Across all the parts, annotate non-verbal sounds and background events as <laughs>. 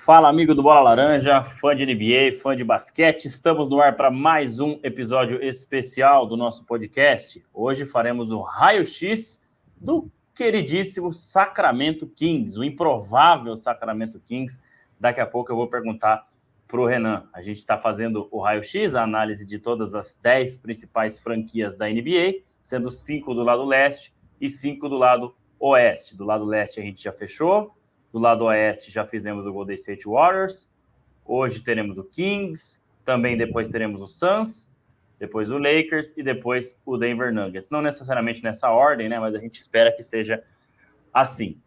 Fala, amigo do Bola Laranja, fã de NBA, fã de basquete. Estamos no ar para mais um episódio especial do nosso podcast. Hoje faremos o raio-x do queridíssimo Sacramento Kings, o improvável Sacramento Kings. Daqui a pouco eu vou perguntar para o Renan. A gente está fazendo o raio-x, a análise de todas as 10 principais franquias da NBA, sendo cinco do lado leste e cinco do lado oeste. Do lado leste a gente já fechou, do lado oeste já fizemos o Golden State Warriors. Hoje teremos o Kings, também depois teremos o Suns, depois o Lakers e depois o Denver Nuggets. Não necessariamente nessa ordem, né? Mas a gente espera que seja assim.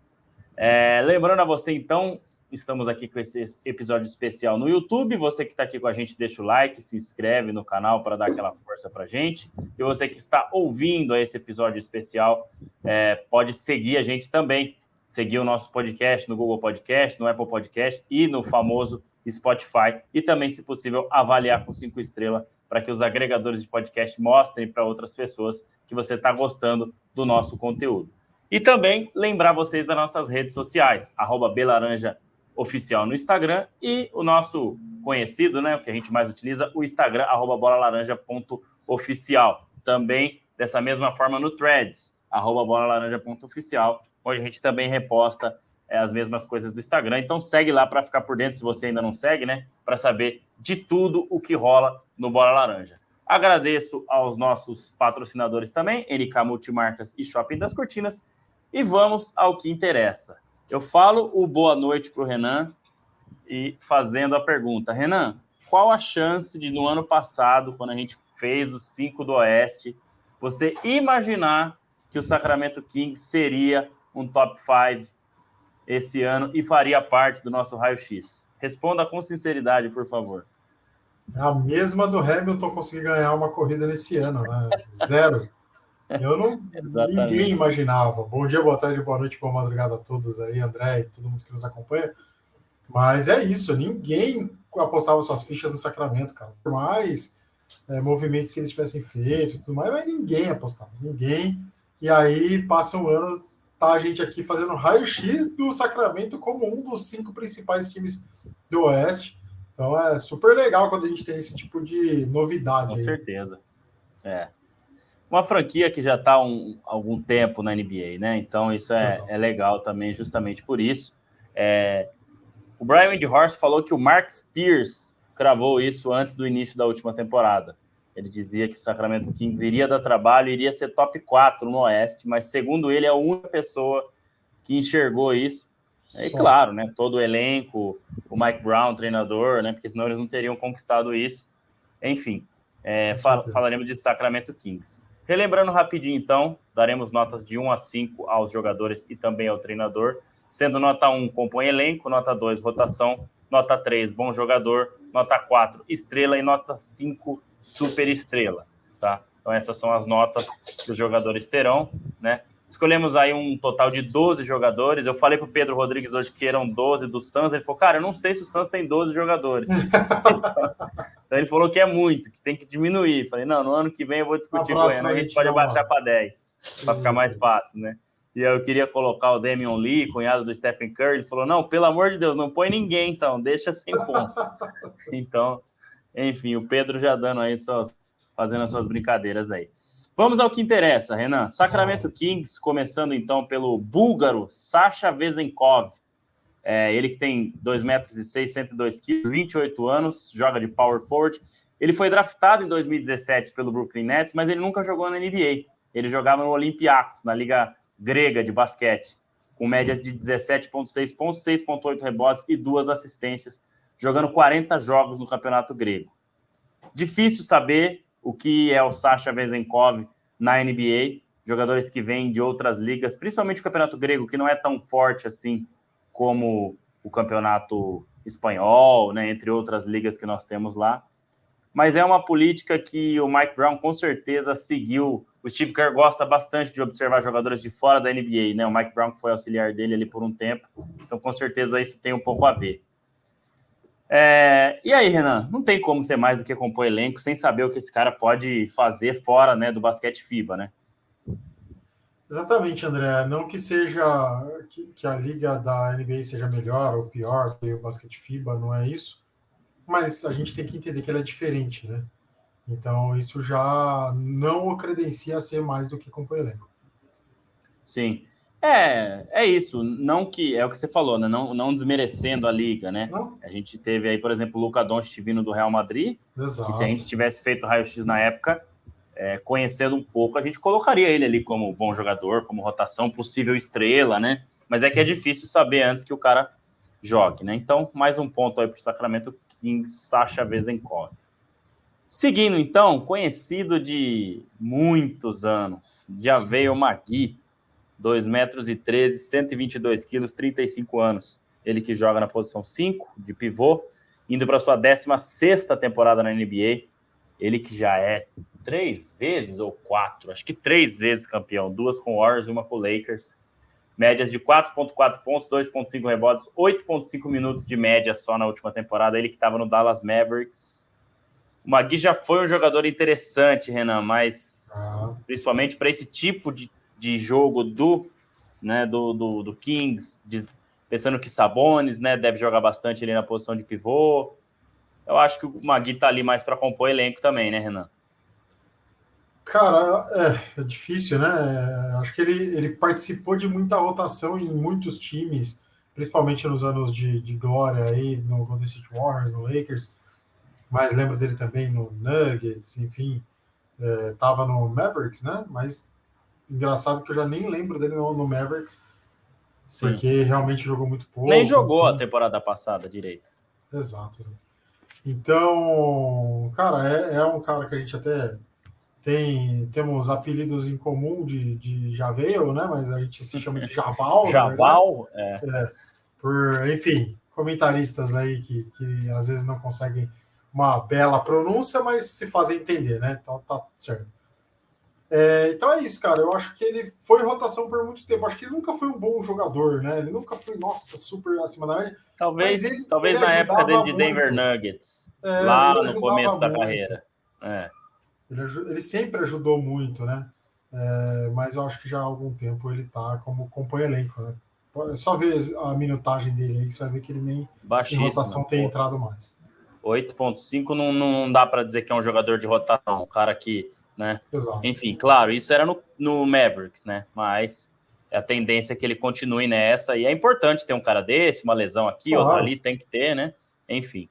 É, lembrando a você, então, estamos aqui com esse episódio especial no YouTube. Você que está aqui com a gente, deixa o like, se inscreve no canal para dar aquela força para a gente. E você que está ouvindo esse episódio especial, é, pode seguir a gente também seguir o nosso podcast no Google Podcast, no Apple Podcast e no famoso Spotify. E também, se possível, avaliar com cinco estrelas para que os agregadores de podcast mostrem para outras pessoas que você está gostando do nosso conteúdo. E também lembrar vocês das nossas redes sociais, arroba Belaranja Oficial no Instagram e o nosso conhecido, né, o que a gente mais utiliza, o Instagram, arroba bolalaranja.oficial. Também, dessa mesma forma, no Threads, arroba bolalaranja.oficial onde a gente também reposta é, as mesmas coisas do Instagram. Então segue lá para ficar por dentro, se você ainda não segue, né? Para saber de tudo o que rola no Bola Laranja. Agradeço aos nossos patrocinadores também, NK Multimarcas e Shopping das Cortinas. E vamos ao que interessa. Eu falo o boa noite para o Renan e fazendo a pergunta. Renan, qual a chance de no ano passado, quando a gente fez os cinco do Oeste, você imaginar que o Sacramento Kings seria um top 5 esse ano e faria parte do nosso raio-x? Responda com sinceridade, por favor. A mesma do Hamilton conseguir ganhar uma corrida nesse ano, né? Zero. Eu não. <laughs> ninguém imaginava. Bom dia, boa tarde, boa noite, boa madrugada a todos aí, André e todo mundo que nos acompanha. Mas é isso, ninguém apostava suas fichas no Sacramento, cara. Por mais é, movimentos que eles tivessem feito tudo mais, mas ninguém apostava, ninguém. E aí passa um ano, tá a gente aqui fazendo raio-x do Sacramento como um dos cinco principais times do Oeste. Então é super legal quando a gente tem esse tipo de novidade. Com aí. certeza. É. Uma franquia que já está há um, algum tempo na NBA, né? Então isso é, é legal também, justamente por isso. É, o Brian Windhorst falou que o Mark Spears cravou isso antes do início da última temporada. Ele dizia que o Sacramento Kings iria dar trabalho, iria ser top 4 no Oeste, mas segundo ele, é a única pessoa que enxergou isso. E claro, né, todo o elenco, o Mike Brown, treinador, né, porque senão eles não teriam conquistado isso. Enfim, é, fal falaremos de Sacramento Kings. Relembrando rapidinho, então, daremos notas de 1 a 5 aos jogadores e também ao treinador, sendo nota 1 compõe elenco, nota 2 rotação, nota 3 bom jogador, nota 4 estrela e nota 5 super estrela, tá? Então essas são as notas que os jogadores terão, né? Escolhemos aí um total de 12 jogadores. Eu falei para o Pedro Rodrigues hoje que eram 12 do Suns. Ele falou, cara, eu não sei se o Suns tem 12 jogadores. <laughs> então ele falou que é muito, que tem que diminuir. Falei, não, no ano que vem eu vou discutir com ele. A gente pode abaixar para 10, para ficar mais fácil, né? E eu queria colocar o Damian Lee, cunhado do Stephen Curry. Ele falou, não, pelo amor de Deus, não põe ninguém, então, deixa sem ponto. <laughs> Então, enfim, o Pedro já dando aí suas, fazendo as suas brincadeiras aí. Vamos ao que interessa, Renan. Sacramento Kings, começando então pelo búlgaro Sasha Vezenkov. É, ele que tem 2 metros e 6, 102 quilos, 28 anos, joga de power forward. Ele foi draftado em 2017 pelo Brooklyn Nets, mas ele nunca jogou na NBA. Ele jogava no Olympiacos, na liga grega de basquete, com médias de 17,6 pontos, 6,8 rebotes e duas assistências jogando 40 jogos no campeonato grego. Difícil saber o que é o Sasha Vezenkov na NBA, jogadores que vêm de outras ligas, principalmente o campeonato grego, que não é tão forte assim como o campeonato espanhol, né, entre outras ligas que nós temos lá. Mas é uma política que o Mike Brown com certeza seguiu. O Steve Kerr gosta bastante de observar jogadores de fora da NBA, né? O Mike Brown que foi auxiliar dele ali por um tempo. Então, com certeza isso tem um pouco a ver. É, e aí, Renan, não tem como ser mais do que compor elenco sem saber o que esse cara pode fazer fora né, do basquete FIBA, né? Exatamente, André. Não que seja que, que, a liga da NBA seja melhor ou pior que o basquete FIBA, não é isso. Mas a gente tem que entender que ela é diferente, né? Então isso já não o credencia a ser mais do que companheiro. Sim. É, é isso. Não que é o que você falou, né? Não, não desmerecendo a liga, né? Não. A gente teve aí, por exemplo, o Luca Doncic vindo do Real Madrid. Exato. Que se a gente tivesse feito raio-x na época, é, conhecendo um pouco, a gente colocaria ele ali como bom jogador, como rotação, possível estrela, né? Mas é que é difícil saber antes que o cara jogue, né? Então, mais um ponto aí para o Sacramento Kings, Sasha Vezenkov. Seguindo, então, conhecido de muitos anos, Javeio Magui, 2 metros e 13, 122 quilos, 35 anos. Ele que joga na posição 5, de pivô, indo para sua 16 temporada na NBA. Ele que já é três vezes ou quatro, acho que três vezes campeão, duas com Warriors e uma com Lakers. Médias de 4,4 pontos, 2,5 rebotes, 8,5 minutos de média só na última temporada. Ele que estava no Dallas Mavericks. O Magui já foi um jogador interessante, Renan, mas ah. principalmente para esse tipo de, de jogo do, né, do, do, do Kings, de, pensando que Sabones né, deve jogar bastante ali na posição de pivô. Eu acho que o Magui está ali mais para compor elenco também, né, Renan? Cara, é, é, difícil, né? Acho que ele, ele participou de muita rotação em muitos times, principalmente nos anos de, de glória aí, no Golden State Warriors, no Lakers, mas lembro dele também no Nuggets, enfim, é, tava no Mavericks, né? Mas engraçado que eu já nem lembro dele no, no Mavericks, Sim. porque realmente jogou muito pouco. Nem jogou a temporada passada direito. Exato. exato. Então, cara, é, é um cara que a gente até tem temos apelidos em comum de, de Javeio, né? Mas a gente se chama de <laughs> Javal. Javal, é. é. Por, enfim, comentaristas aí que, que às vezes não conseguem uma bela pronúncia, mas se fazem entender, né? Então tá certo. É, então é isso, cara. Eu acho que ele foi rotação por muito tempo. Acho que ele nunca foi um bom jogador, né? Ele nunca foi, nossa, super acima da média. Talvez, ele, talvez ele na época dele de Denver Nuggets, é, lá no começo da muito. carreira. É. Ele, ele sempre ajudou muito, né? É, mas eu acho que já há algum tempo ele tá como compõe elenco, né? É só ver a minutagem dele aí, que você vai ver que ele nem em rotação tem entrado mais. 8.5 não, não dá para dizer que é um jogador de rotação, um cara que, né? Exato. Enfim, claro, isso era no, no Mavericks, né? Mas a tendência é que ele continue nessa, e é importante ter um cara desse, uma lesão aqui, claro. outra ali, tem que ter, né? Enfim,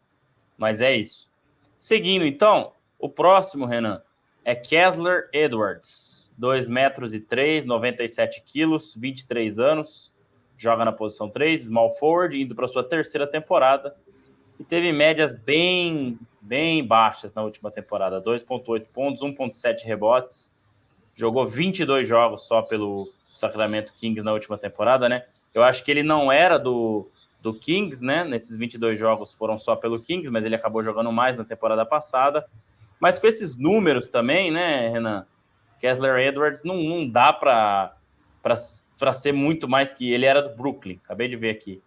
mas é isso. Seguindo, então, o próximo, Renan, é Kessler Edwards, 2 metros e 3, 97 quilos, 23 anos, joga na posição 3, small forward, indo para sua terceira temporada, e teve médias bem, bem baixas na última temporada, 2.8 pontos, 1.7 rebotes, jogou 22 jogos só pelo Sacramento Kings na última temporada, né? Eu acho que ele não era do, do Kings, né? Nesses 22 jogos foram só pelo Kings, mas ele acabou jogando mais na temporada passada. Mas com esses números também, né, Renan? Kessler Edwards não, não dá para ser muito mais que ele era do Brooklyn. Acabei de ver aqui.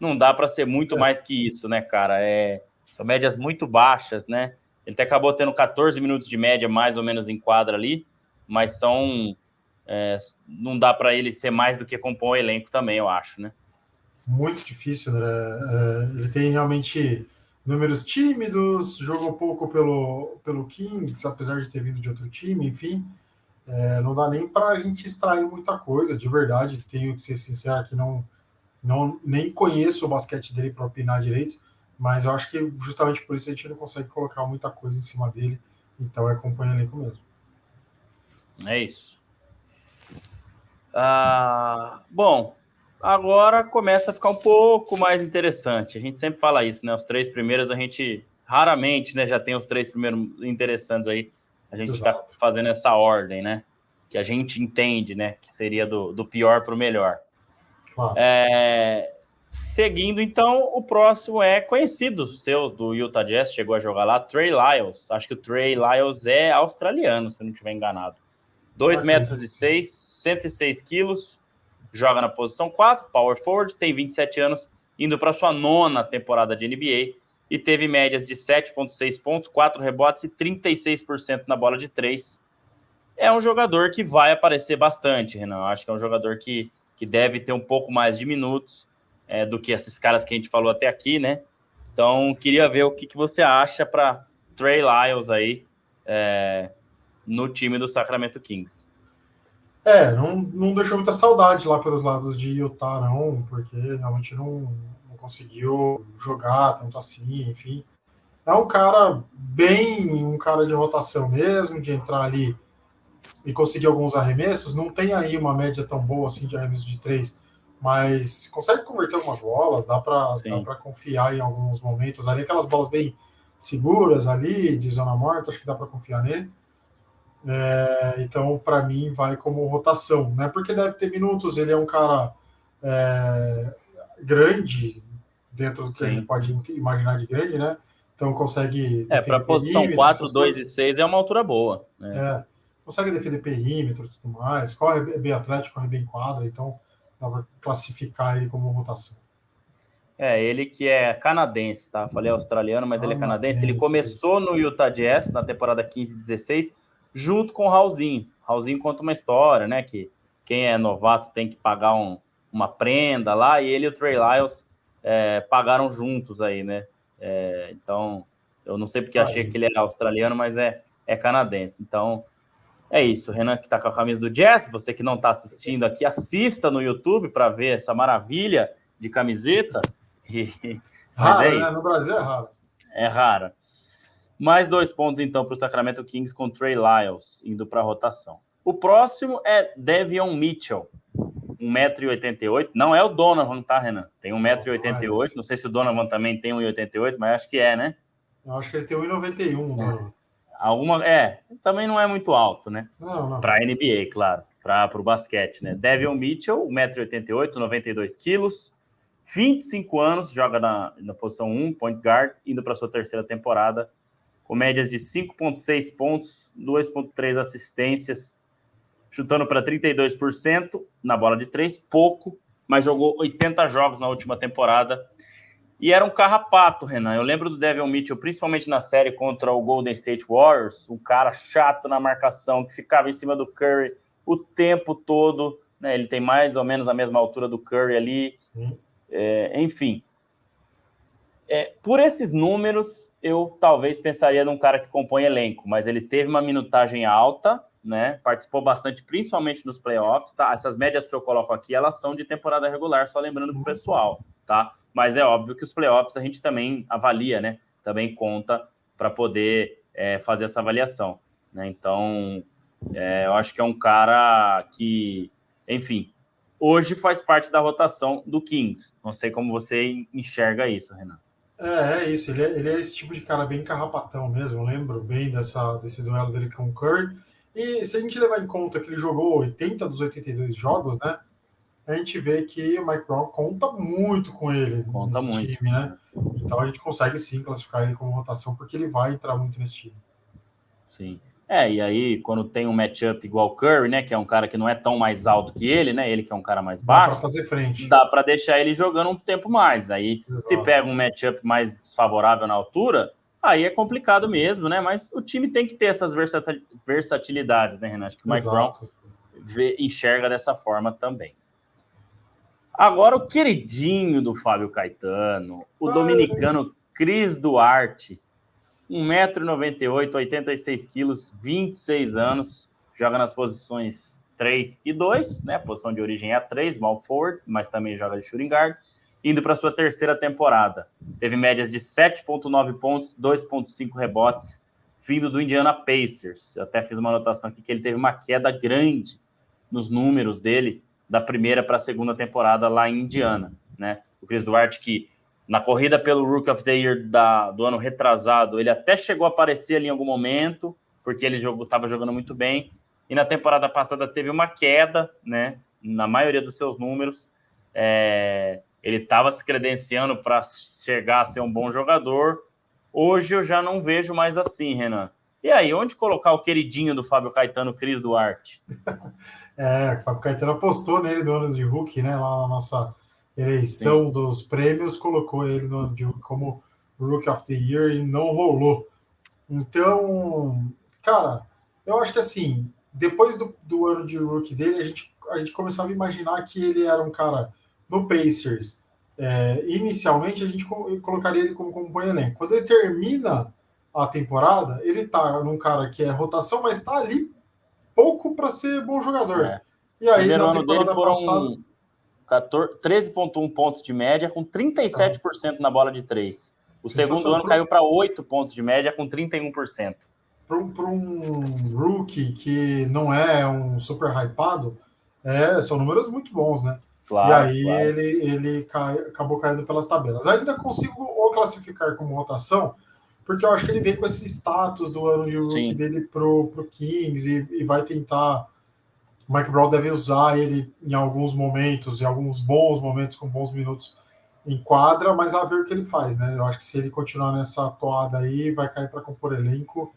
Não dá para ser muito é. mais que isso, né, cara? É, são médias muito baixas, né? Ele até acabou tendo 14 minutos de média, mais ou menos, em quadra ali, mas são. É, não dá para ele ser mais do que compor o elenco também, eu acho, né? Muito difícil, André. É, ele tem realmente números tímidos, jogou pouco pelo, pelo Kings, apesar de ter vindo de outro time, enfim. É, não dá nem para a gente extrair muita coisa, de verdade. Tenho que ser sincero que não, não nem conheço o basquete dele para opinar direito, mas eu acho que justamente por isso a gente não consegue colocar muita coisa em cima dele. Então é acompanha elenco mesmo. É isso. Ah, bom, agora começa a ficar um pouco mais interessante. A gente sempre fala isso, né? Os três primeiros a gente raramente, né, já tem os três primeiros interessantes aí. A gente está fazendo essa ordem, né? Que a gente entende, né? Que seria do, do pior para o melhor. Claro. É, seguindo, então, o próximo é conhecido seu do Utah Jazz, chegou a jogar lá, Trey Lyles. Acho que o Trey Lyles é australiano, se não estiver enganado. 2 metros e 6, 106 quilos, joga na posição 4, power forward, tem 27 anos, indo para sua nona temporada de NBA e teve médias de 7,6 pontos, 4 rebotes e 36% na bola de 3. é um jogador que vai aparecer bastante, Renan. Acho que é um jogador que, que deve ter um pouco mais de minutos é, do que esses caras que a gente falou até aqui, né? Então, queria ver o que, que você acha para Trey Lyles aí é, no time do Sacramento Kings. É, não, não deixou muita saudade lá pelos lados de Utah, não, porque realmente não, não conseguiu jogar tanto assim, enfim. É um cara bem, um cara de rotação mesmo, de entrar ali e conseguir alguns arremessos. Não tem aí uma média tão boa assim de arremesso de três, mas consegue converter algumas bolas, dá para confiar em alguns momentos ali, aquelas bolas bem seguras ali, de zona morta, acho que dá para confiar nele. É, então, para mim, vai como rotação, né? Porque deve ter minutos, ele é um cara é, grande, dentro do que Sim. a gente pode imaginar de grande, né? Então consegue. É, para posição 4, 2 e 6 é uma altura boa. Né? É, consegue defender perímetro e tudo mais, corre bem atlético, corre bem quadra, então dá para classificar ele como rotação. É, ele que é canadense, tá? Falei australiano, mas ele é canadense. Ele começou no Utah Jazz na temporada 15-16 junto com o Raulzinho. Raulzinho conta uma história, né? Que quem é novato tem que pagar um, uma prenda lá, e ele e o Trey Lyles é, pagaram juntos aí, né? É, então, eu não sei porque achei que ele era australiano, mas é, é canadense. Então, é isso. Renan que tá com a camisa do Jazz, você que não está assistindo aqui, assista no YouTube para ver essa maravilha de camiseta. <laughs> Rara, é né? No Brasil é raro. É rara. Mais dois pontos, então, para o Sacramento Kings com Trey Lyles indo para a rotação. O próximo é Devion Mitchell, 1,88m. Não é o Donovan, tá, Renan? Tem 1,88m. Não sei se o Donovan também tem 1,88m, mas acho que é, né? Eu acho que ele tem 1,91m, né? Alguma, é, também não é muito alto, né? Para a NBA, claro, para o basquete, né? Devion Mitchell, 1,88m, 92kg, 25 anos, joga na, na posição 1, point guard, indo para sua terceira temporada com médias de 5,6 pontos, 2,3 assistências, chutando para 32% na bola de três, pouco, mas jogou 80 jogos na última temporada. E era um carrapato, Renan. Eu lembro do Devin Mitchell, principalmente na série contra o Golden State Warriors, um cara chato na marcação, que ficava em cima do Curry o tempo todo. Né? Ele tem mais ou menos a mesma altura do Curry ali. É, enfim, é, por esses números, eu talvez pensaria num cara que compõe elenco, mas ele teve uma minutagem alta, né? Participou bastante, principalmente nos playoffs, tá? Essas médias que eu coloco aqui, elas são de temporada regular, só lembrando pro pessoal, tá? Mas é óbvio que os playoffs a gente também avalia, né? Também conta para poder é, fazer essa avaliação, né? Então, é, eu acho que é um cara que, enfim, hoje faz parte da rotação do Kings. Não sei como você enxerga isso, Renan. É, é isso. Ele é, ele é, esse tipo de cara bem carrapatão mesmo. Eu lembro bem dessa, desse duelo dele com o Curry. E se a gente levar em conta que ele jogou 80 dos 82 jogos, né? A gente vê que o Mike Brown conta muito com ele conta nesse muito. time, né? Então a gente consegue sim classificar ele como rotação, porque ele vai entrar muito nesse time. Sim. É, e aí, quando tem um matchup igual o Curry, né, que é um cara que não é tão mais alto que ele, né, ele que é um cara mais baixo, dá para fazer frente. Dá para deixar ele jogando um tempo mais. Aí, Exato. se pega um matchup mais desfavorável na altura, aí é complicado mesmo, né? Mas o time tem que ter essas versatilidades, né, Renato? Que o Mike Exato. Brown vê, enxerga dessa forma também. Agora, o queridinho do Fábio Caetano, o Ai, dominicano Cris Duarte 1,98m, 86 quilos, 26 anos, joga nas posições 3 e 2, né? Posição de origem é a 3, small forward, mas também joga de shooting guard, indo para sua terceira temporada. Teve médias de 7,9 pontos, 2,5 rebotes, vindo do Indiana Pacers. Eu até fiz uma anotação aqui que ele teve uma queda grande nos números dele da primeira para a segunda temporada lá em Indiana, né? O Chris Duarte que na corrida pelo Rook of the Year da, do ano retrasado, ele até chegou a aparecer ali em algum momento, porque ele estava jogando muito bem. E na temporada passada teve uma queda, né? Na maioria dos seus números. É, ele estava se credenciando para chegar a ser um bom jogador. Hoje eu já não vejo mais assim, Renan. E aí, onde colocar o queridinho do Fábio Caetano, Cris Duarte? <laughs> É, o Fábio Caetano apostou nele do ano de Hulk, né? Lá na nossa eleição Sim. dos prêmios, colocou ele no, como Rookie of the Year e não rolou. Então, cara, eu acho que assim, depois do, do ano de rookie dele, a gente, a gente começava a imaginar que ele era um cara no Pacers. É, inicialmente, a gente colocaria ele como companheiro elenco. Quando ele termina a temporada, ele tá num cara que é rotação, mas tá ali pouco para ser bom jogador. É. E aí, Primeiro ano dele foram passada... 13,1 pontos de média, com 37% é. na bola de três. O segundo ano caiu para 8 pontos de média, com 31%. Para um rookie que não é um super hypado, é, são números muito bons, né? Claro, e aí claro. ele, ele cai, acabou caindo pelas tabelas. Ainda consigo o classificar como rotação, porque eu acho que ele vem com esse status do ano de rookie dele pro, pro Kings e, e vai tentar. O Mike Brown deve usar ele em alguns momentos, em alguns bons momentos, com bons minutos em quadra, mas a ver o que ele faz, né? Eu acho que se ele continuar nessa toada aí, vai cair para compor elenco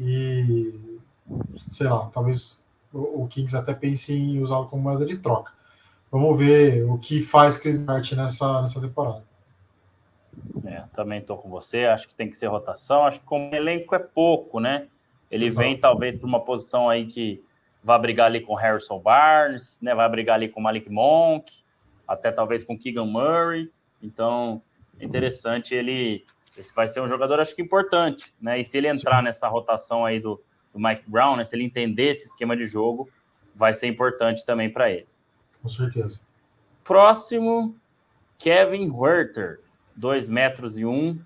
e sei lá, talvez o, o Kings até pense em usá-lo como moeda de troca. Vamos ver o que faz Chris Martin nessa, nessa temporada. É, também estou com você. Acho que tem que ser rotação. Acho que como elenco é pouco, né? Ele Exato. vem talvez para uma posição aí que vai brigar ali com Harrison Barnes, né? Vai brigar ali com Malik Monk, até talvez com Keegan Murray. Então, é interessante ele. Esse vai ser um jogador, acho que importante, né? E se ele entrar Sim. nessa rotação aí do, do Mike Brown, né? Se ele entender esse esquema de jogo, vai ser importante também para ele. Com certeza. Próximo, Kevin Huerter. 2 metros e 1,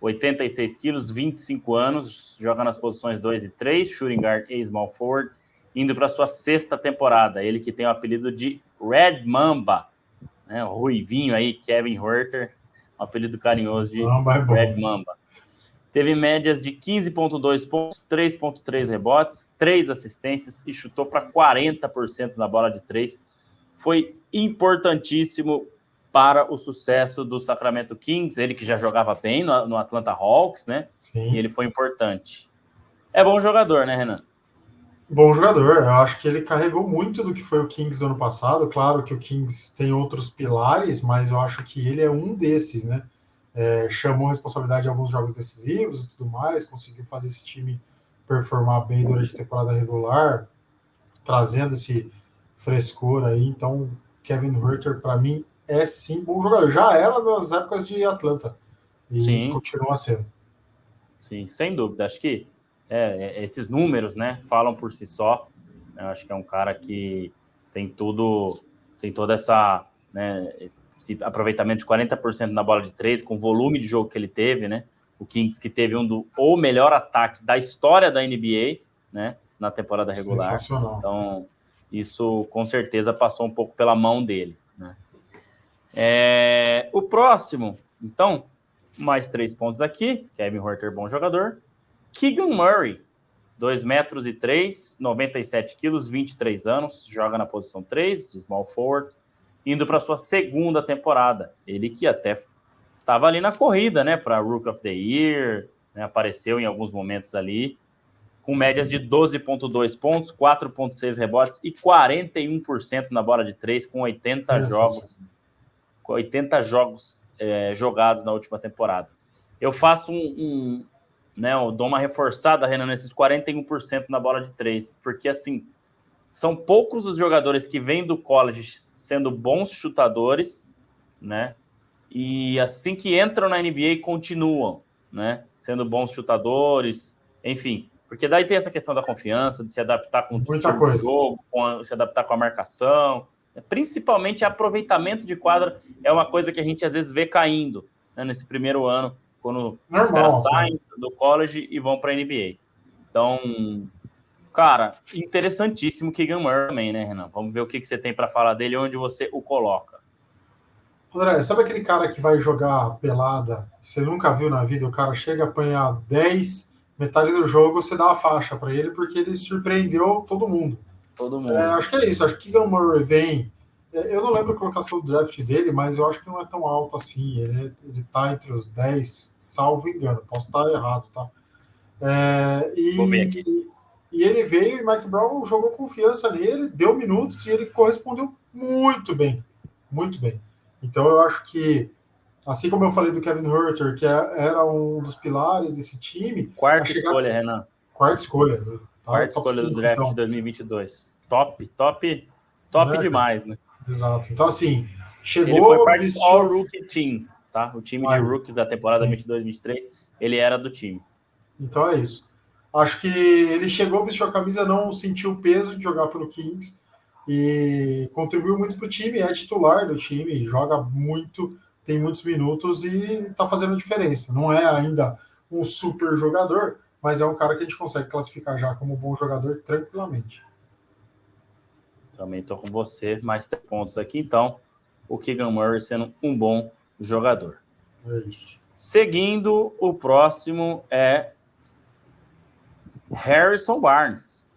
86 quilos, 25 anos, joga nas posições 2 e 3, shooting guard e small forward, indo para sua sexta temporada. Ele que tem o apelido de Red Mamba, né? O ruivinho aí, Kevin Herter, um apelido carinhoso de Mamba é Red Mamba. Teve médias de 15,2 pontos, 3,3 rebotes, 3 assistências e chutou para 40% na bola de 3. Foi importantíssimo para o sucesso do Sacramento Kings, ele que já jogava bem no, no Atlanta Hawks, né? Sim. E ele foi importante. É bom jogador, né, Renan? Bom jogador, eu acho que ele carregou muito do que foi o Kings do ano passado. Claro que o Kings tem outros pilares, mas eu acho que ele é um desses, né? É, chamou responsabilidade em alguns jogos decisivos e tudo mais, conseguiu fazer esse time performar bem durante a temporada regular, trazendo esse frescor aí. Então, Kevin Herter, para mim, é sim bom jogador. Já era nas épocas de Atlanta e sim. continua sendo. Sim, sem dúvida. Acho que é, é, esses números, né, falam por si só. Eu acho que é um cara que tem tudo, tem toda essa, né, esse aproveitamento de 40% na bola de três, com o volume de jogo que ele teve, né? O Kings que teve um do ou melhor ataque da história da NBA, né, na temporada regular. Então, isso com certeza passou um pouco pela mão dele? É, o próximo, então, mais três pontos aqui. Kevin Horter, bom jogador. Keegan Murray, 2 metros e 3, 97 quilos, 23 anos, joga na posição 3 de small forward, indo para sua segunda temporada. Ele que até estava ali na corrida, né, para Rook of the Year, né, apareceu em alguns momentos ali, com médias de 12,2 pontos, 4,6 rebotes e 41% na bola de 3, com 80 jogos 80 jogos é, jogados na última temporada. Eu faço um, um né, eu dou uma reforçada, Renan, nesses 41% na bola de três, porque assim, são poucos os jogadores que vêm do college sendo bons chutadores, né? E assim que entram na NBA continuam, né? Sendo bons chutadores, enfim. Porque daí tem essa questão da confiança, de se adaptar com o jogo, com a, se adaptar com a marcação, Principalmente aproveitamento de quadra é uma coisa que a gente às vezes vê caindo né, nesse primeiro ano, quando Normal, os caras saem do college e vão para a NBA. Então, cara, interessantíssimo Keegan Murray também, né, Renan? Vamos ver o que, que você tem para falar dele e onde você o coloca. André, sabe aquele cara que vai jogar pelada? Você nunca viu na vida? O cara chega a apanhar 10, metade do jogo você dá a faixa para ele porque ele surpreendeu todo mundo. Todo mundo. É, acho que é isso. Acho que Keegan Murray vem. É, eu não lembro a colocação do draft dele, mas eu acho que não é tão alto assim. Ele, é, ele tá entre os 10, salvo engano. Posso estar errado, tá? É, e, e ele veio e Mike Brown jogou confiança nele, deu minutos e ele correspondeu muito bem. Muito bem. Então eu acho que, assim como eu falei do Kevin Herter, que era um dos pilares desse time. Quarta escolha, Renan. Quarta escolha. Quarta escolha 5, do draft então. de 2022. Top, top, top é, demais, né? Exato. Então, assim, chegou... Ele foi parte do All Rookie Team, tá? O time de rookies da temporada 22-23, ele era do time. Então é isso. Acho que ele chegou, vestiu a camisa, não sentiu o peso de jogar pelo Kings e contribuiu muito para o time, é titular do time, joga muito, tem muitos minutos e está fazendo diferença. Não é ainda um super jogador, mas é um cara que a gente consegue classificar já como bom jogador tranquilamente. Também estou com você, mais três pontos aqui, então. O Keegan Murray sendo um bom jogador. É isso. Seguindo, o próximo é Harrison Barnes.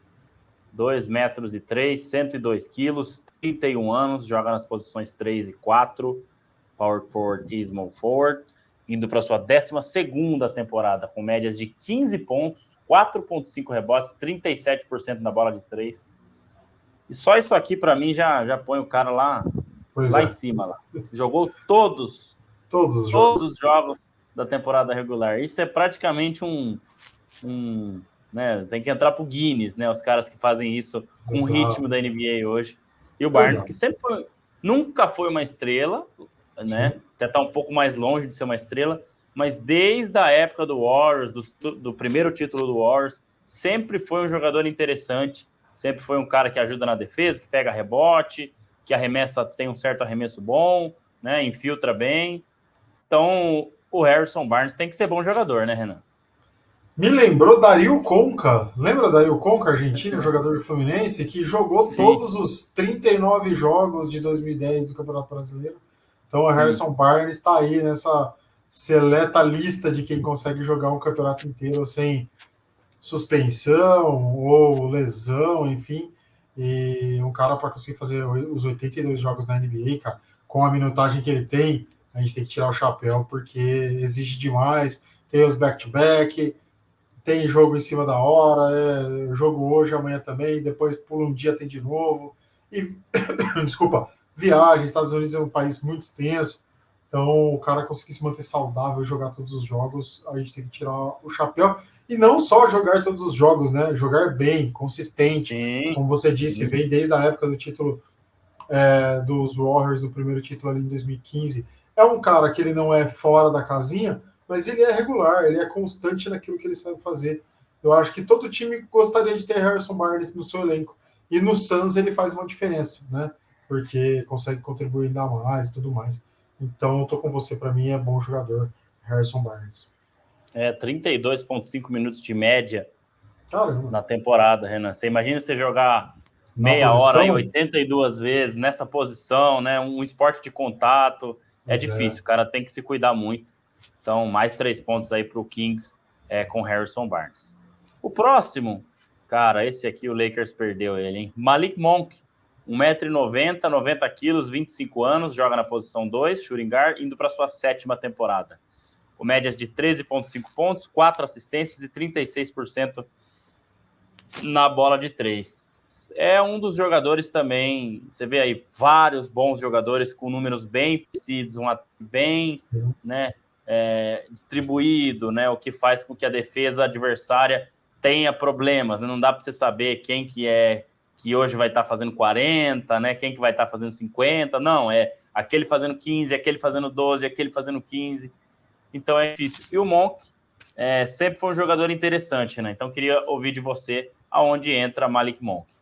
2 metros e 3, 102 quilos, 31 anos, joga nas posições 3 e 4, power forward e small forward, indo para sua 12 temporada, com médias de 15 pontos, 4,5 rebotes, 37% na bola de 3. E só isso aqui, para mim, já, já põe o cara lá, lá é. em cima. Lá. Jogou todos, todos, os, todos jogos. os jogos da temporada regular. Isso é praticamente um, um né? Tem que entrar para o Guinness, né? Os caras que fazem isso com Exato. o ritmo da NBA hoje. E o Barnes, Exato. que sempre foi, nunca foi uma estrela, né? Sim. Até tá um pouco mais longe de ser uma estrela, mas desde a época do Warriors, do, do primeiro título do Warriors, sempre foi um jogador interessante, sempre foi um cara que ajuda na defesa, que pega rebote, que arremessa, tem um certo arremesso bom, né? Infiltra bem. Então, o Harrison Barnes tem que ser bom jogador, né, Renan? Me lembrou Dario Conca. Lembra Dario Conca, argentino, <laughs> jogador do Fluminense, que jogou Sim. todos os 39 jogos de 2010 do Campeonato Brasileiro. Então, o Harrison Barnes está aí nessa seleta lista de quem consegue jogar um campeonato inteiro sem suspensão ou lesão, enfim. E um cara para conseguir fazer os 82 jogos na NBA, cara, com a minutagem que ele tem, a gente tem que tirar o chapéu porque exige demais. Tem os back-to-back, -back, tem jogo em cima da hora, é jogo hoje, amanhã também, depois pula um dia tem de novo. E <coughs> desculpa, viagem, Estados Unidos é um país muito extenso, então o cara conseguir se manter saudável e jogar todos os jogos, a gente tem que tirar o chapéu. E não só jogar todos os jogos, né? Jogar bem, consistente. Sim. Como você disse, Sim. vem desde a época do título é, dos Warriors, do primeiro título ali em 2015. É um cara que ele não é fora da casinha, mas ele é regular, ele é constante naquilo que ele sabe fazer. Eu acho que todo time gostaria de ter Harrison Barnes no seu elenco. E no Suns ele faz uma diferença, né? Porque consegue contribuir ainda mais e tudo mais. Então eu tô com você, para mim é bom jogador, Harrison Barnes. É, 32,5 minutos de média Caramba. na temporada, Renan. Você imagina você jogar meia hora e 82 vezes nessa posição, né? Um esporte de contato. É difícil, é. o cara tem que se cuidar muito. Então, mais três pontos aí para o Kings é, com Harrison Barnes. O próximo, cara, esse aqui o Lakers perdeu ele, hein? Malik Monk, 1,90m, 90 quilos, 25 anos, joga na posição 2, shooting guard, indo para sua sétima temporada. Com médias de 13,5 pontos, 4 assistências e 36% na bola de 3. É um dos jogadores também, você vê aí vários bons jogadores com números bem parecidos, um bem, né, é, distribuído, né? O que faz com que a defesa adversária tenha problemas. Né? Não dá para você saber quem que é que hoje vai estar tá fazendo 40, né? Quem que vai estar tá fazendo 50? Não, é aquele fazendo 15, aquele fazendo 12, aquele fazendo 15. Então é difícil. E o Monk é, sempre foi um jogador interessante, né? Então queria ouvir de você aonde entra Malik Monk.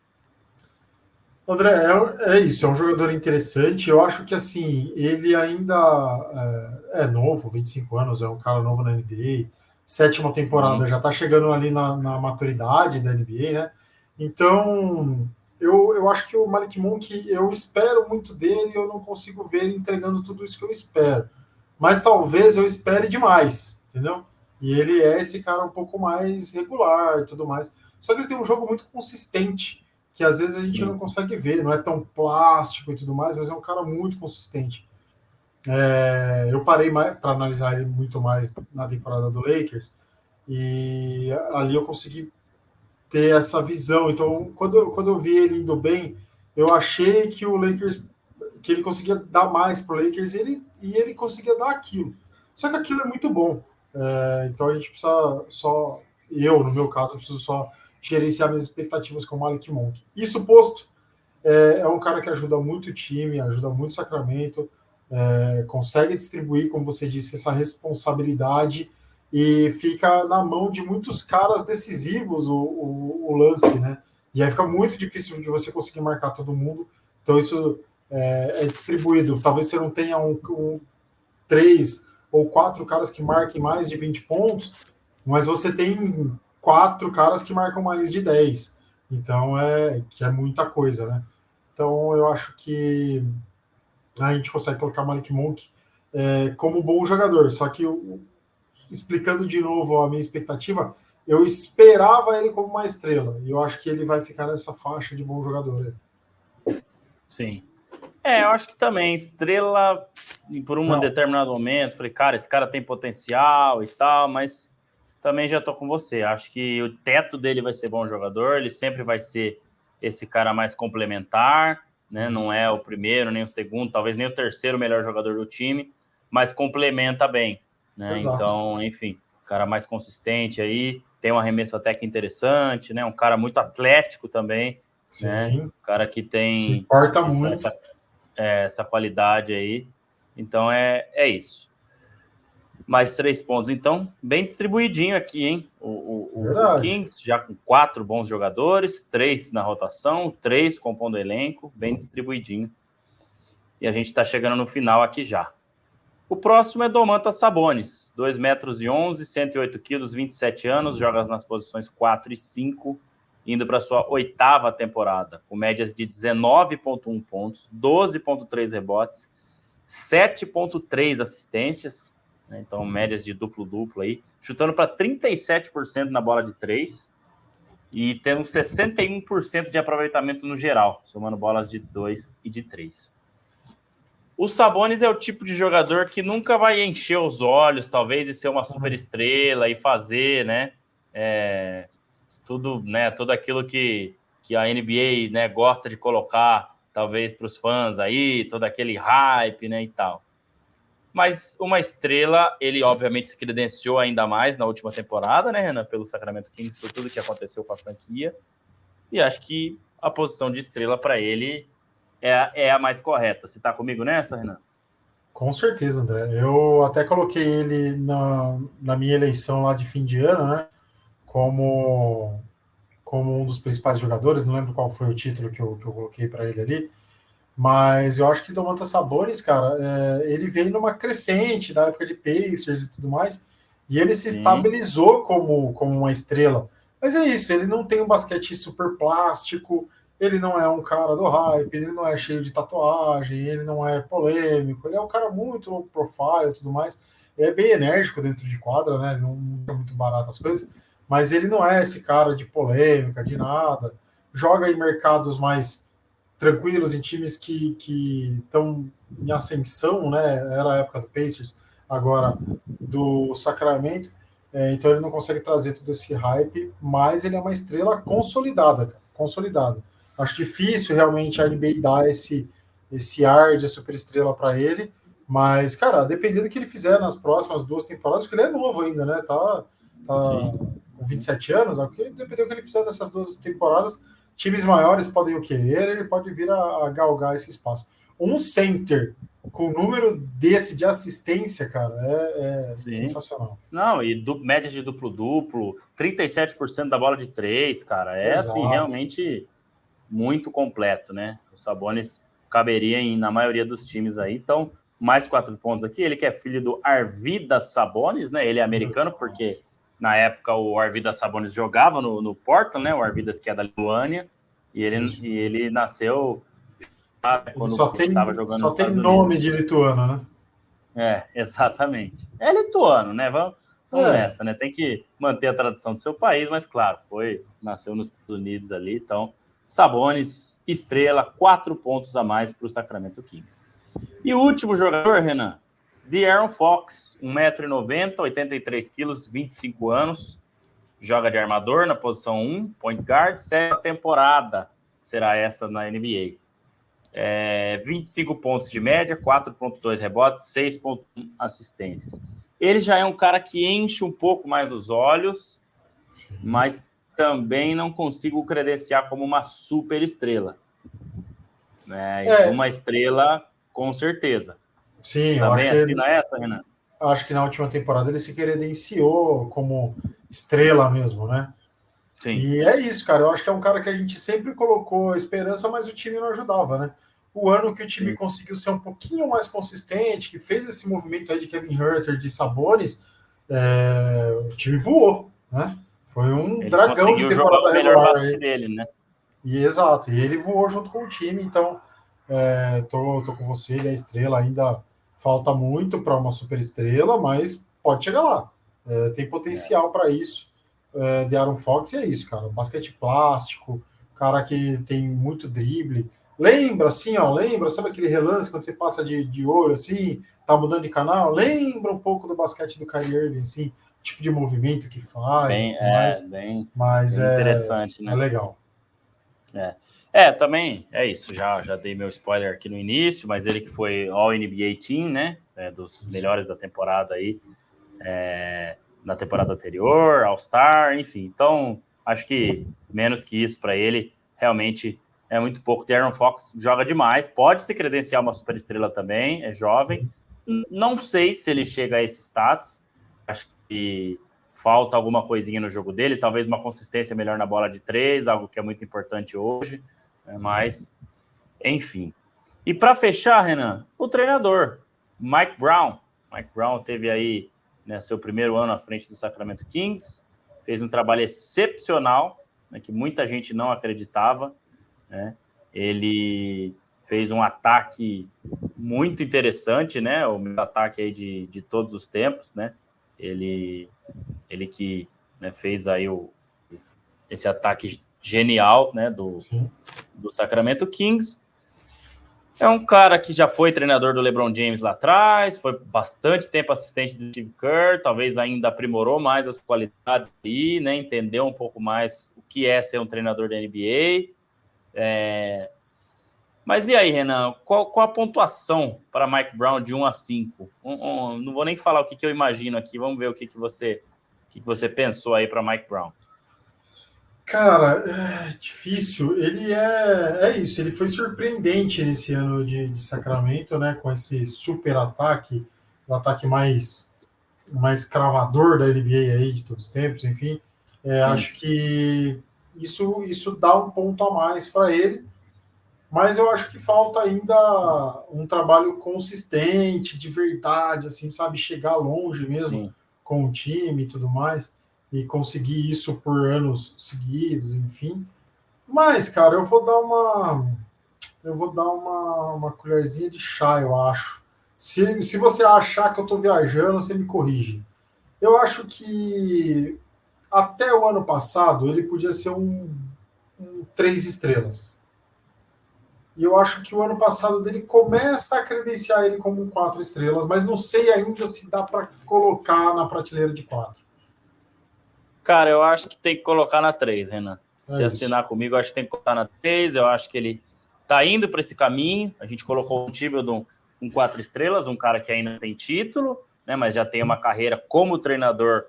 André, é, é, isso, é um jogador interessante. Eu acho que assim, ele ainda é, é, novo, 25 anos, é um cara novo na NBA, sétima temporada, uhum. já tá chegando ali na, na, maturidade da NBA, né? Então, eu, eu acho que o Malik Monk, eu espero muito dele e eu não consigo ver ele entregando tudo isso que eu espero. Mas talvez eu espere demais, entendeu? E ele é esse cara um pouco mais regular e tudo mais. Só que ele tem um jogo muito consistente que às vezes a gente Sim. não consegue ver, não é tão plástico e tudo mais, mas é um cara muito consistente. É, eu parei para analisar ele muito mais na temporada do Lakers e ali eu consegui ter essa visão. Então, quando quando eu vi ele indo bem, eu achei que o Lakers que ele conseguia dar mais para o Lakers e ele, e ele conseguia dar aquilo. Só que aquilo é muito bom. É, então a gente precisa só, eu no meu caso, preciso só gerenciar minhas expectativas com o Malik Monk. Isso posto, é, é, um cara que ajuda muito o time, ajuda muito o Sacramento, é, consegue distribuir, como você disse, essa responsabilidade e fica na mão de muitos caras decisivos o, o, o lance, né? E aí fica muito difícil de você conseguir marcar todo mundo. Então isso é, é distribuído. Talvez você não tenha um, um, três ou quatro caras que marquem mais de 20 pontos, mas você tem quatro caras que marcam mais de 10. Então é que é muita coisa, né? Então eu acho que a gente consegue colocar Malik Monk é, como bom jogador. Só que explicando de novo a minha expectativa, eu esperava ele como uma estrela. E eu acho que ele vai ficar nessa faixa de bom jogador. Sim. É, eu acho que também, estrela, por um determinado momento, falei, cara, esse cara tem potencial e tal, mas também já tô com você. Acho que o teto dele vai ser bom jogador, ele sempre vai ser esse cara mais complementar, né? Não é o primeiro, nem o segundo, talvez nem o terceiro melhor jogador do time, mas complementa bem, né? Então, enfim, cara mais consistente aí, tem um arremesso até que interessante, né? Um cara muito atlético também, Sim. né? Um cara que tem Se importa essa, muito essa, é, essa, qualidade aí. Então é, é isso. Mais três pontos, então, bem distribuidinho aqui, hein? O, o, o Kings já com quatro bons jogadores, três na rotação, três compondo elenco, bem distribuidinho. E a gente está chegando no final aqui já. O próximo é Domantas Sabonis, 2 metros e 11, 108 quilos, 27 anos, joga nas posições 4 e 5, indo para sua oitava temporada, com médias de 19,1 pontos, 12,3 rebotes, 7,3 assistências, né? então médias de duplo-duplo aí, chutando para 37% na bola de 3 e tendo 61% de aproveitamento no geral, somando bolas de 2 e de 3. O Sabonis é o tipo de jogador que nunca vai encher os olhos, talvez, e ser uma super estrela e fazer, né? É, tudo, né? Tudo aquilo que, que a NBA né, gosta de colocar, talvez, para os fãs aí, todo aquele hype, né? E tal. Mas uma estrela, ele obviamente se credenciou ainda mais na última temporada, né, Renan? Pelo Sacramento Kings, por tudo que aconteceu com a franquia. E acho que a posição de estrela para ele é, é a mais correta. Você está comigo nessa, Renan? Com certeza, André. Eu até coloquei ele na, na minha eleição lá de fim de ano, né? Como, como um dos principais jogadores. Não lembro qual foi o título que eu, que eu coloquei para ele ali. Mas eu acho que Domantas Sabores, cara, é, ele veio numa crescente da época de Pacers e tudo mais. E ele se Sim. estabilizou como, como uma estrela. Mas é isso, ele não tem um basquete super plástico, ele não é um cara do hype, ele não é cheio de tatuagem, ele não é polêmico, ele é um cara muito low profile e tudo mais. Ele é bem enérgico dentro de quadra, né? Ele não é muito barato as coisas, mas ele não é esse cara de polêmica, de nada. Joga em mercados mais tranquilos, em times que estão em ascensão, né? Era a época do Pacers, agora do Sacramento. É, então ele não consegue trazer todo esse hype, mas ele é uma estrela consolidada, cara, consolidada. Acho difícil realmente a NBA dar esse, esse ar de superestrela para ele. Mas, cara, dependendo do que ele fizer nas próximas duas temporadas, porque ele é novo ainda, né? Tá, tá com 27 anos, dependendo do que ele fizer nessas duas temporadas, times maiores podem o querer, ele pode vir a, a galgar esse espaço. Um center com o número desse de assistência, cara, é, é sensacional. Não, e du, média de duplo-duplo, 37% da bola de três, cara, é assim, Exato. assim, realmente muito completo, né? O Sabonis caberia em, na maioria dos times aí. Então, mais quatro pontos aqui. Ele que é filho do Arvidas Sabonis, né? Ele é americano porque na época o Arvidas Sabonis jogava no, no Portland, né? O Arvidas que é da Lituânia e ele, e ele nasceu quando só tem, estava jogando só tem nome de lituano, né? É, exatamente. É lituano, né? Vamos, vamos é. nessa, né? Tem que manter a tradição do seu país, mas claro, foi nasceu nos Estados Unidos ali, então Sabonis, estrela, quatro pontos a mais para o Sacramento Kings. E o último jogador, Renan, Aaron Fox, 1,90m, 83kg, 25 anos, joga de armador na posição 1, point guard, sétima temporada será essa na NBA. É, 25 pontos de média, 4.2 rebotes, 6.1 assistências. Ele já é um cara que enche um pouco mais os olhos, mas também não consigo credenciar como uma super estrela. Né? É. Uma estrela, com certeza. Sim, também acho assina ele, essa, Renan? Acho que na última temporada ele se credenciou como estrela mesmo, né? Sim. E é isso, cara. Eu acho que é um cara que a gente sempre colocou esperança, mas o time não ajudava, né? O ano que o time Sim. conseguiu ser um pouquinho mais consistente, que fez esse movimento aí de Kevin Herter, de Sabones, é... o time voou, né? Foi um ele dragão de temporada regular. Dele, né? E exato, e ele voou junto com o time, então é, tô, tô com você, ele é estrela, ainda falta muito para uma super estrela, mas pode chegar lá. É, tem potencial é. para isso. É, de Aaron Fox e é isso, cara. Basquete plástico, cara que tem muito drible. Lembra assim, ó, lembra, sabe aquele relance quando você passa de, de olho assim, tá mudando de canal? Lembra um pouco do basquete do Kyrie Irving, assim, tipo de movimento que faz. Bem, é, mais, bem, mas bem é, interessante, né? É legal. É. É, também é isso. Já, já dei meu spoiler aqui no início, mas ele que foi All NBA Team, né? É, dos melhores da temporada aí, é, na temporada anterior, All Star, enfim. Então, acho que menos que isso para ele, realmente é muito pouco. Darren Fox joga demais, pode se credenciar uma superestrela também, é jovem. Não sei se ele chega a esse status. Acho que falta alguma coisinha no jogo dele, talvez uma consistência melhor na bola de três, algo que é muito importante hoje. Né? Mas, enfim. E para fechar, Renan, o treinador, Mike Brown. Mike Brown teve aí né, seu primeiro ano à frente do Sacramento Kings, fez um trabalho excepcional, né, que muita gente não acreditava. Né? Ele fez um ataque muito interessante, né? O melhor ataque aí de, de todos os tempos, né? Ele, ele que né, fez aí o, esse ataque genial, né? Do, do Sacramento Kings. É um cara que já foi treinador do LeBron James lá atrás, foi bastante tempo assistente do Steve Kerr, talvez ainda aprimorou mais as qualidades aí, né? Entendeu um pouco mais o que é ser um treinador da NBA. É... Mas e aí, Renan? Qual, qual a pontuação para Mike Brown de 1 a 5? Um, um, não vou nem falar o que, que eu imagino aqui, vamos ver o que, que, você, o que, que você pensou aí para Mike Brown. Cara, é difícil. Ele é, é isso, ele foi surpreendente nesse ano de, de Sacramento, né? Com esse super ataque, o ataque mais, mais cravador da NBA aí de todos os tempos, enfim. É, acho que isso, isso dá um ponto a mais para ele, mas eu acho que falta ainda um trabalho consistente, de verdade, assim, sabe, chegar longe mesmo Sim. com o time e tudo mais e conseguir isso por anos seguidos, enfim. Mas, cara, eu vou dar uma. Eu vou dar uma, uma colherzinha de chá, eu acho. Se, se você achar que eu estou viajando, você me corrige. Eu acho que até o ano passado ele podia ser um, um três estrelas. E eu acho que o ano passado dele começa a credenciar ele como quatro estrelas, mas não sei ainda se dá para colocar na prateleira de quatro. Cara, eu acho que tem que colocar na 3, Renan. Se é assinar comigo, eu acho que tem que colocar na 3. Eu acho que ele tá indo para esse caminho. A gente colocou um Thibodeau com quatro estrelas, um cara que ainda tem título, né, mas já tem uma carreira como treinador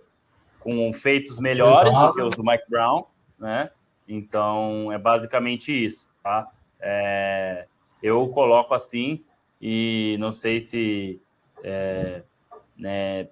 com feitos melhores do que os do Mike Brown, né? Então, é basicamente isso, tá? É, eu coloco assim e não sei se é, né,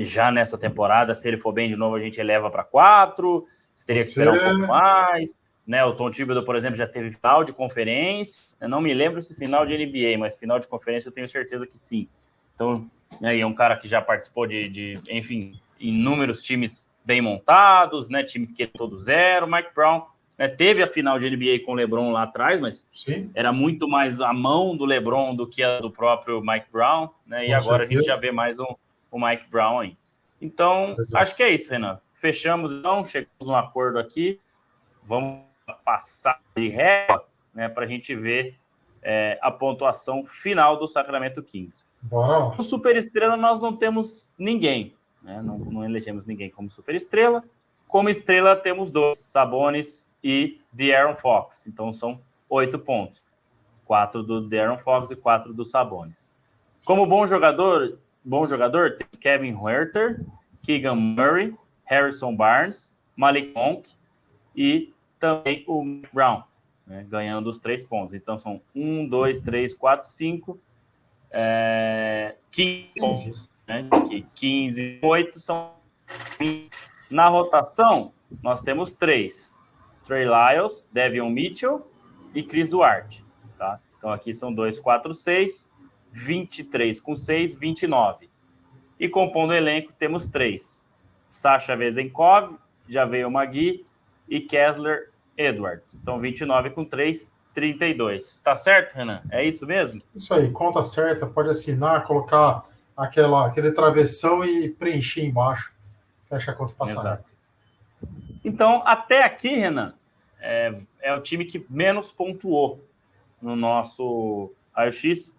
já nessa temporada. Se ele for bem de novo, a gente eleva para quatro. Se teria que esperar um pouco mais. Né, o Tom Thibodeau, por exemplo, já teve final de conferência. Eu não me lembro se final de NBA, mas final de conferência eu tenho certeza que sim. Então, aí é um cara que já participou de, de, enfim, inúmeros times bem montados, né? Times que é todo zero. Mike Brown né, teve a final de NBA com o LeBron lá atrás, mas sim. era muito mais a mão do LeBron do que a do próprio Mike Brown, né? E com agora certeza. a gente já vê mais um, o Mike Brown aí. Então, Exato. acho que é isso, Renan. Fechamos então, chegamos num acordo aqui. Vamos passar de régua né, para a gente ver é, a pontuação final do Sacramento Kings. Bora No Super Estrela, nós não temos ninguém. Né? Não, não elegemos ninguém como Super Estrela. Como estrela, temos dois, Sabonis e De'Aaron Fox. Então, são oito pontos. Quatro do De'Aaron Fox e quatro do Sabonis. Como bom jogador, bom jogador, temos Kevin Huerter, Keegan Murray, Harrison Barnes, Malik Monk, e também o Brown, né, ganhando os três pontos. Então são um, dois, três, quatro, cinco, é, 15 pontos. Né, 15, 8 são. Na rotação, nós temos três: Trey Lyles, Devon Mitchell e Chris Duarte. Tá? Então aqui são 2, 4, 6, 23 com 6, 29. E compondo o elenco temos três: Sasha Vezenkov, já veio Magui e Kessler Edwards. Então 29 com 3, 32. Está certo, Renan? É isso mesmo? Isso aí, conta certa, pode assinar, colocar aquela, aquele travessão e preencher embaixo. Fecha a conta passada. Exato. Então, até aqui, Renan, é, é o time que menos pontuou no nosso raio-x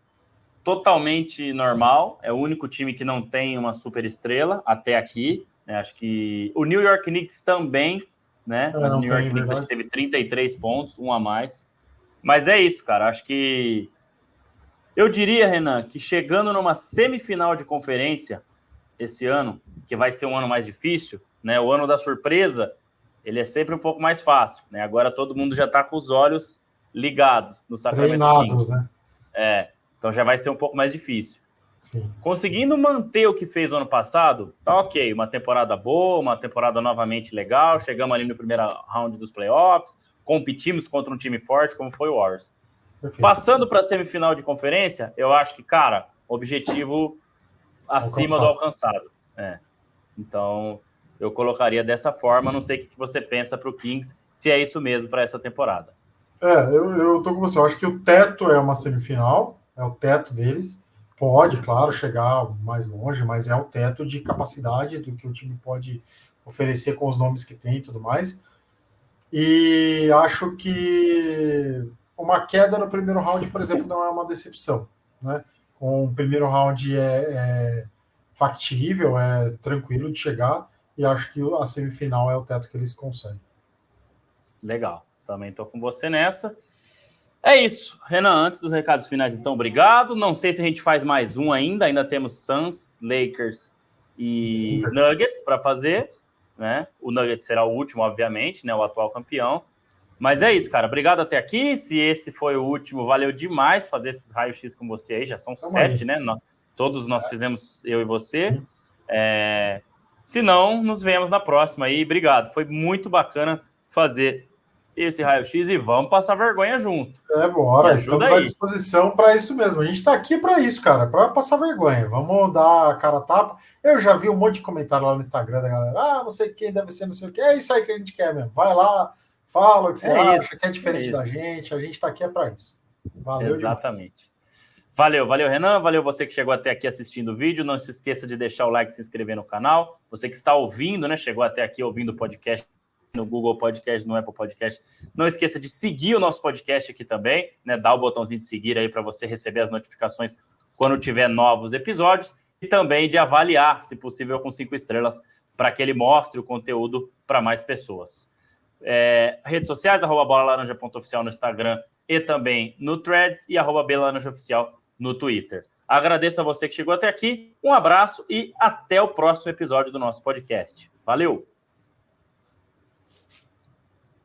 totalmente normal. É o único time que não tem uma super estrela até aqui. Né? Acho que o New York Knicks também, né? Mas o New York Knicks acho que teve 33 pontos, um a mais. Mas é isso, cara. Acho que eu diria, Renan, que chegando numa semifinal de conferência esse ano, que vai ser um ano mais difícil, né? O ano da surpresa, ele é sempre um pouco mais fácil, né? Agora todo mundo já está com os olhos ligados no Sacramento Treinados, Kings. né? É. Então já vai ser um pouco mais difícil. Sim. Conseguindo manter o que fez no ano passado, tá ok. Uma temporada boa, uma temporada novamente legal. Chegamos ali no primeiro round dos playoffs, competimos contra um time forte como foi o Warriors. Perfeito. Passando para a semifinal de conferência, eu acho que, cara, objetivo acima Alcançado. do alcançado. É. Então, eu colocaria dessa forma. Não sei o que você pensa para o Kings, se é isso mesmo para essa temporada. É, eu, eu tô com você. Eu acho que o teto é uma semifinal é o teto deles. Pode, claro, chegar mais longe, mas é o teto de capacidade do que o time pode oferecer com os nomes que tem e tudo mais. E acho que uma queda no primeiro round, por exemplo, não é uma decepção. Né? Um primeiro round é, é factível, é tranquilo de chegar, e acho que a semifinal é o teto que eles conseguem. Legal, também estou com você nessa. É isso. Renan, antes dos recados finais, então, obrigado. Não sei se a gente faz mais um ainda. Ainda temos Suns, Lakers e Nuggets para fazer. Né? O Nuggets será o último, obviamente, né? O atual campeão. Mas é isso, cara. Obrigado até aqui. Se esse foi o último, valeu demais fazer esses raios-x com você aí. Já são Tamo sete, aí. né? Todos nós fizemos, eu e você. É... Se não, nos vemos na próxima aí. Obrigado. Foi muito bacana fazer esse raio-x e vamos passar vergonha junto. É, bora, estamos aí. à disposição para isso mesmo. A gente está aqui para isso, cara, para passar vergonha. Vamos dar a cara a tapa. Eu já vi um monte de comentário lá no Instagram da galera. Ah, não sei quem deve ser, não sei o que. É isso aí que a gente quer mesmo. Vai lá, fala o que você é acha, isso, que é diferente é da gente. A gente está aqui é para isso. Valeu Exatamente. Demais. Valeu, valeu, Renan. Valeu você que chegou até aqui assistindo o vídeo. Não se esqueça de deixar o like e se inscrever no canal. Você que está ouvindo, né? Chegou até aqui ouvindo o podcast no Google Podcast, no Apple Podcast. Não esqueça de seguir o nosso podcast aqui também, né? Dá o botãozinho de seguir aí para você receber as notificações quando tiver novos episódios e também de avaliar, se possível, com cinco estrelas, para que ele mostre o conteúdo para mais pessoas. É, redes sociais, arroba bola no Instagram e também no Threads e arroba Oficial no Twitter. Agradeço a você que chegou até aqui, um abraço e até o próximo episódio do nosso podcast. Valeu!